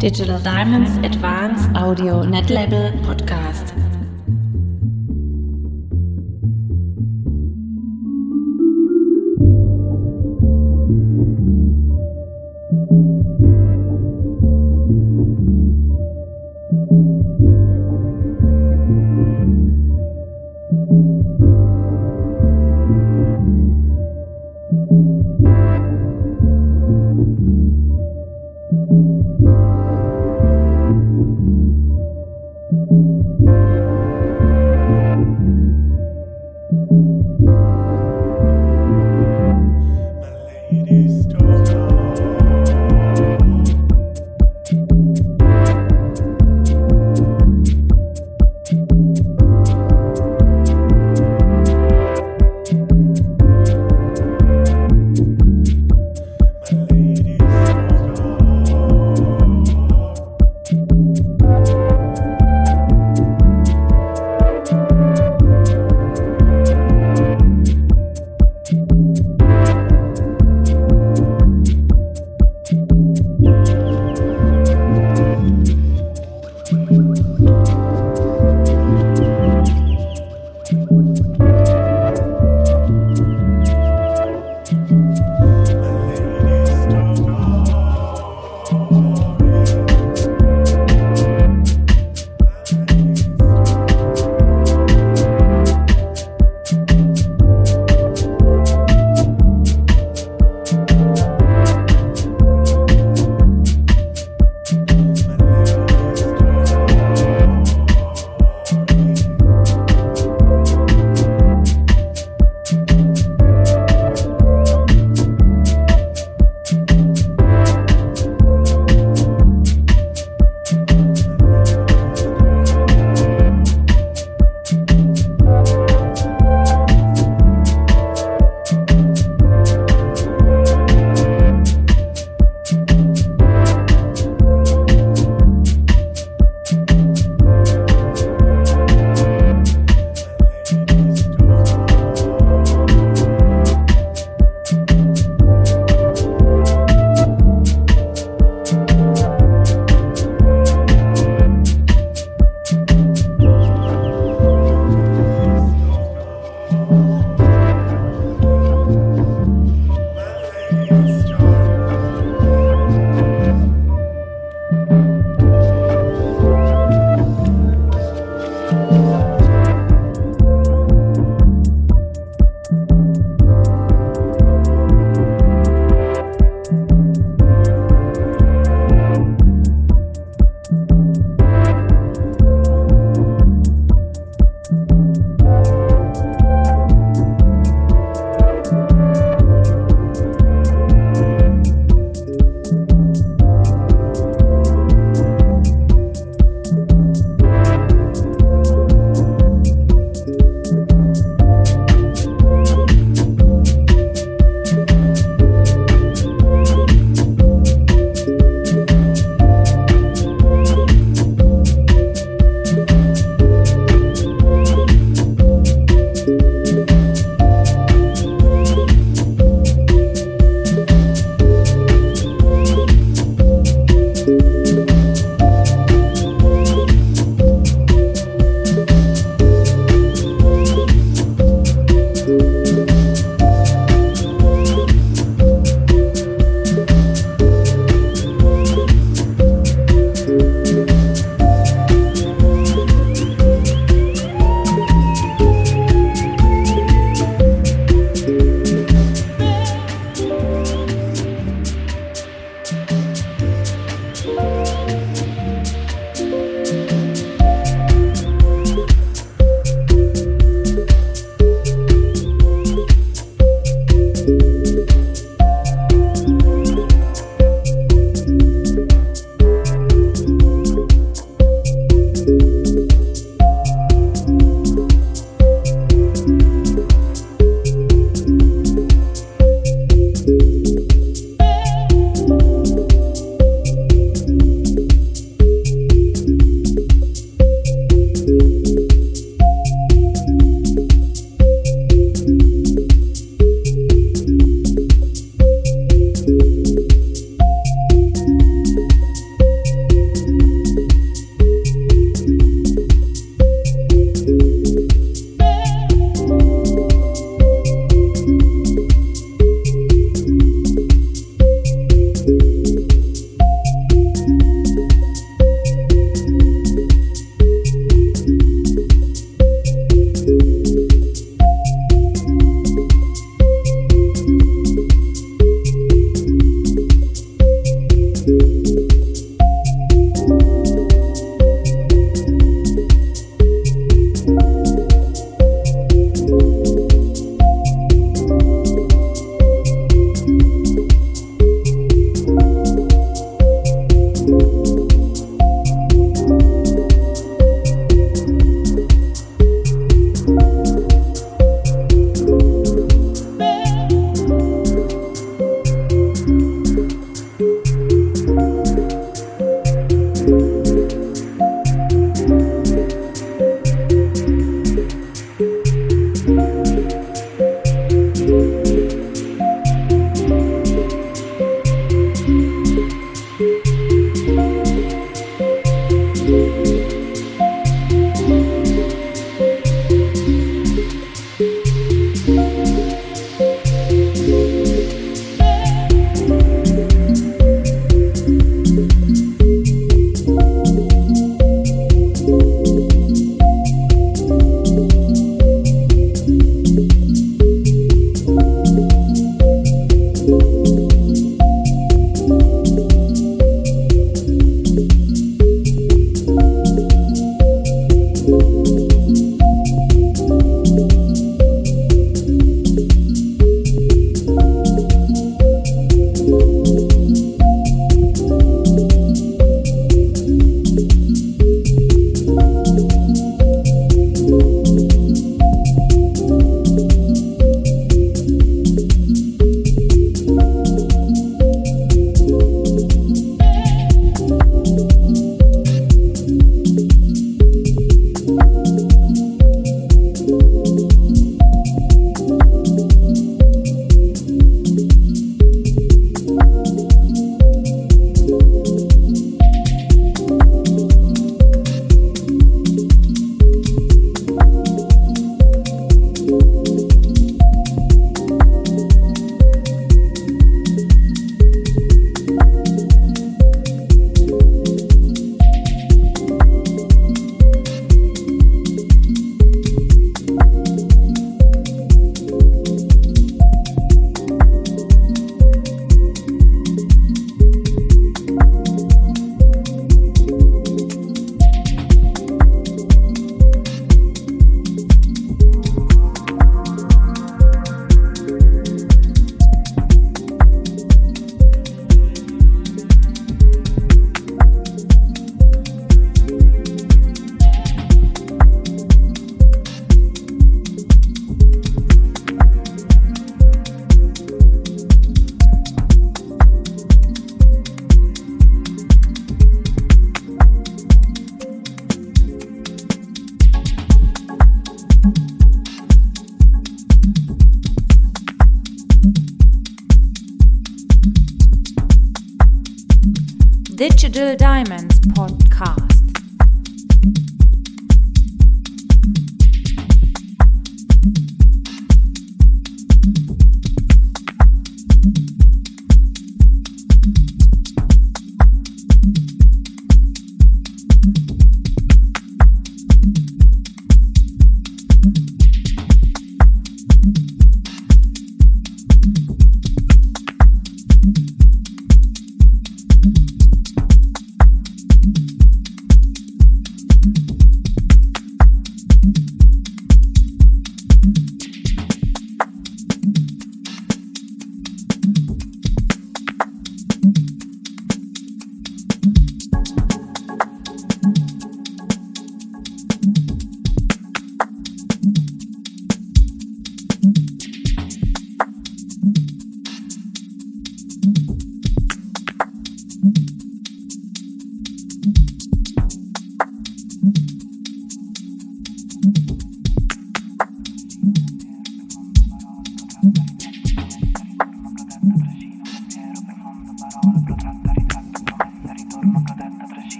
Digital Diamonds Advanced Audio Netlabel Podcast.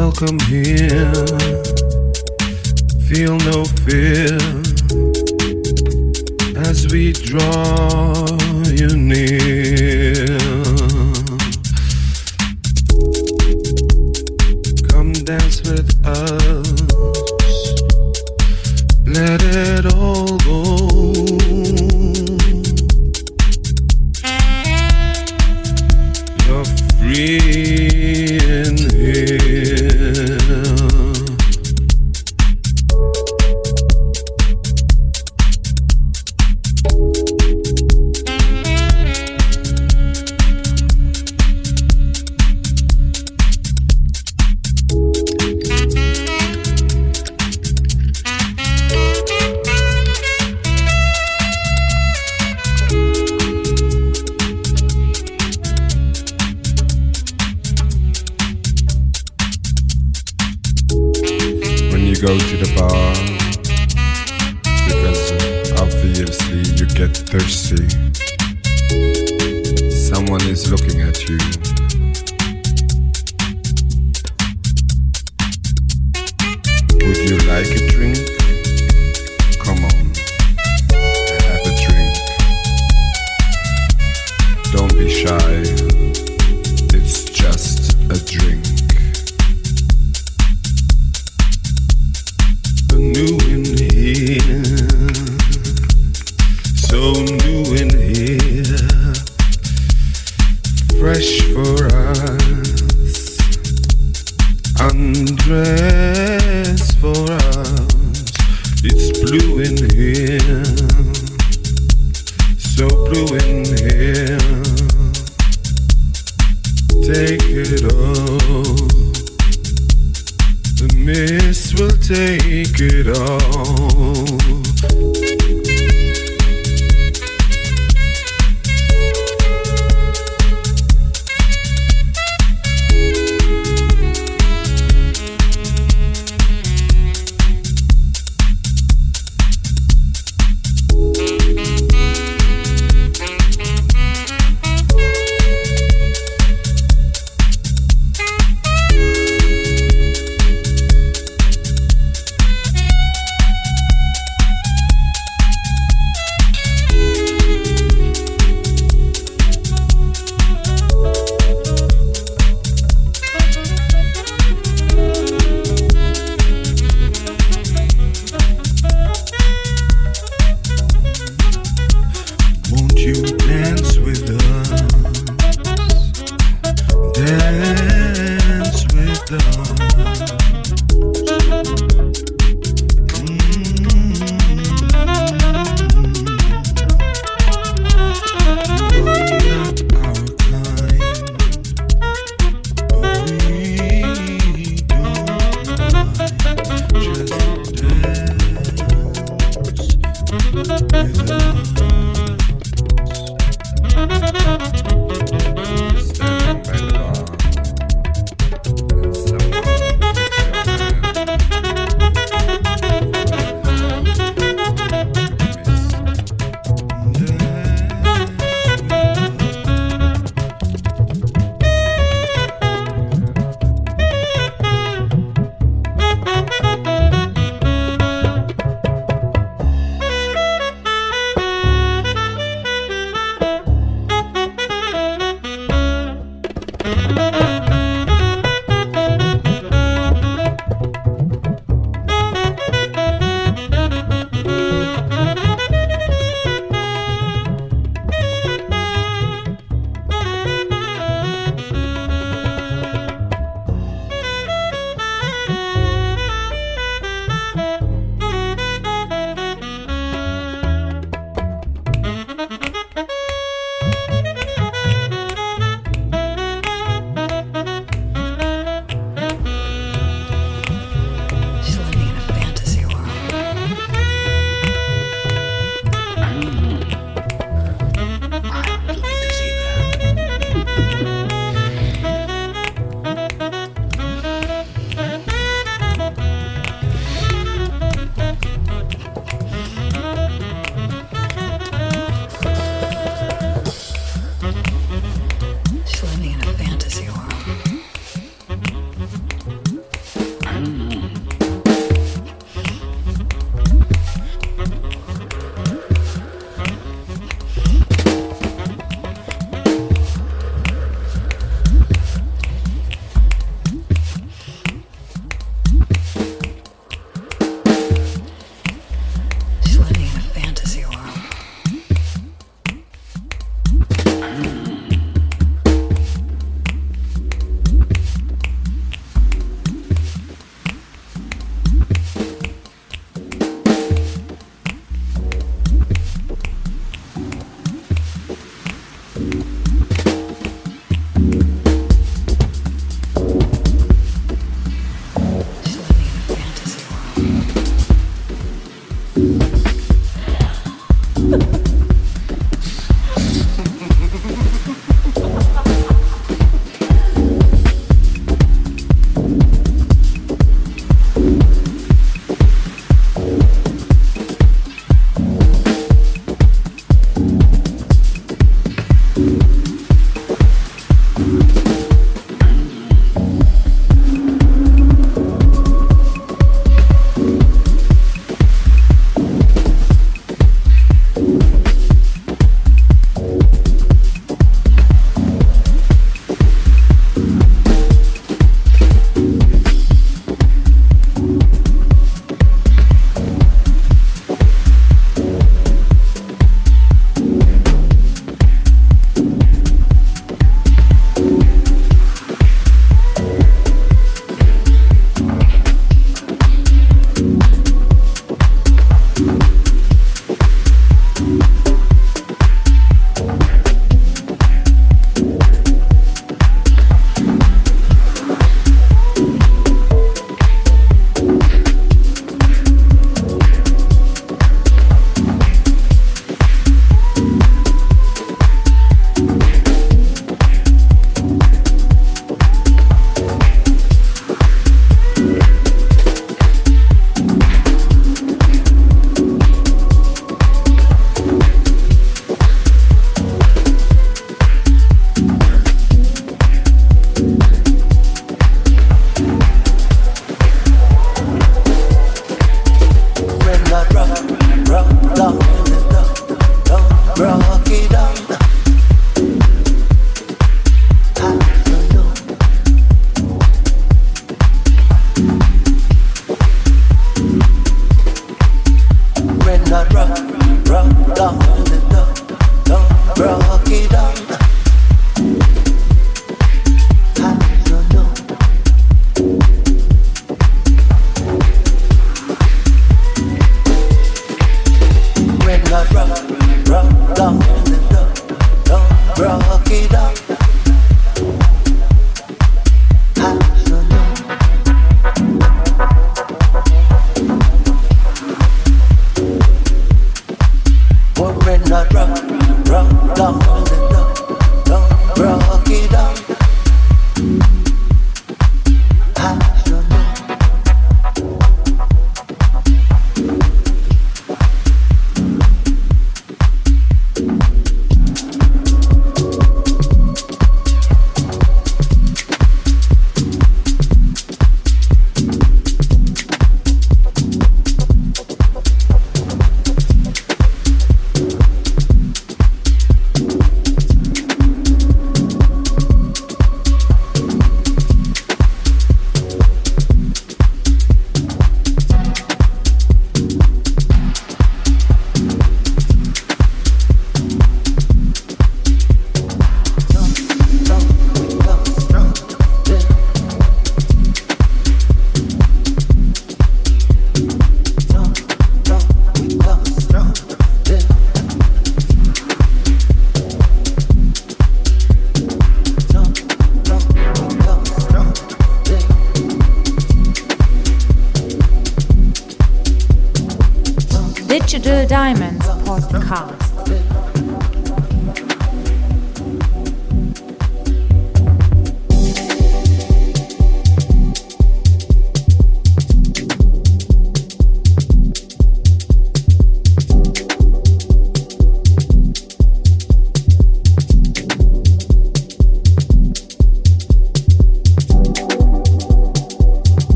welcome here. Feel no fear as we draw you near.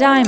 Digital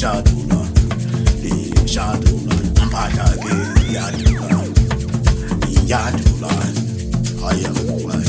shadula shadula mpahla ke yadula yadula haya haya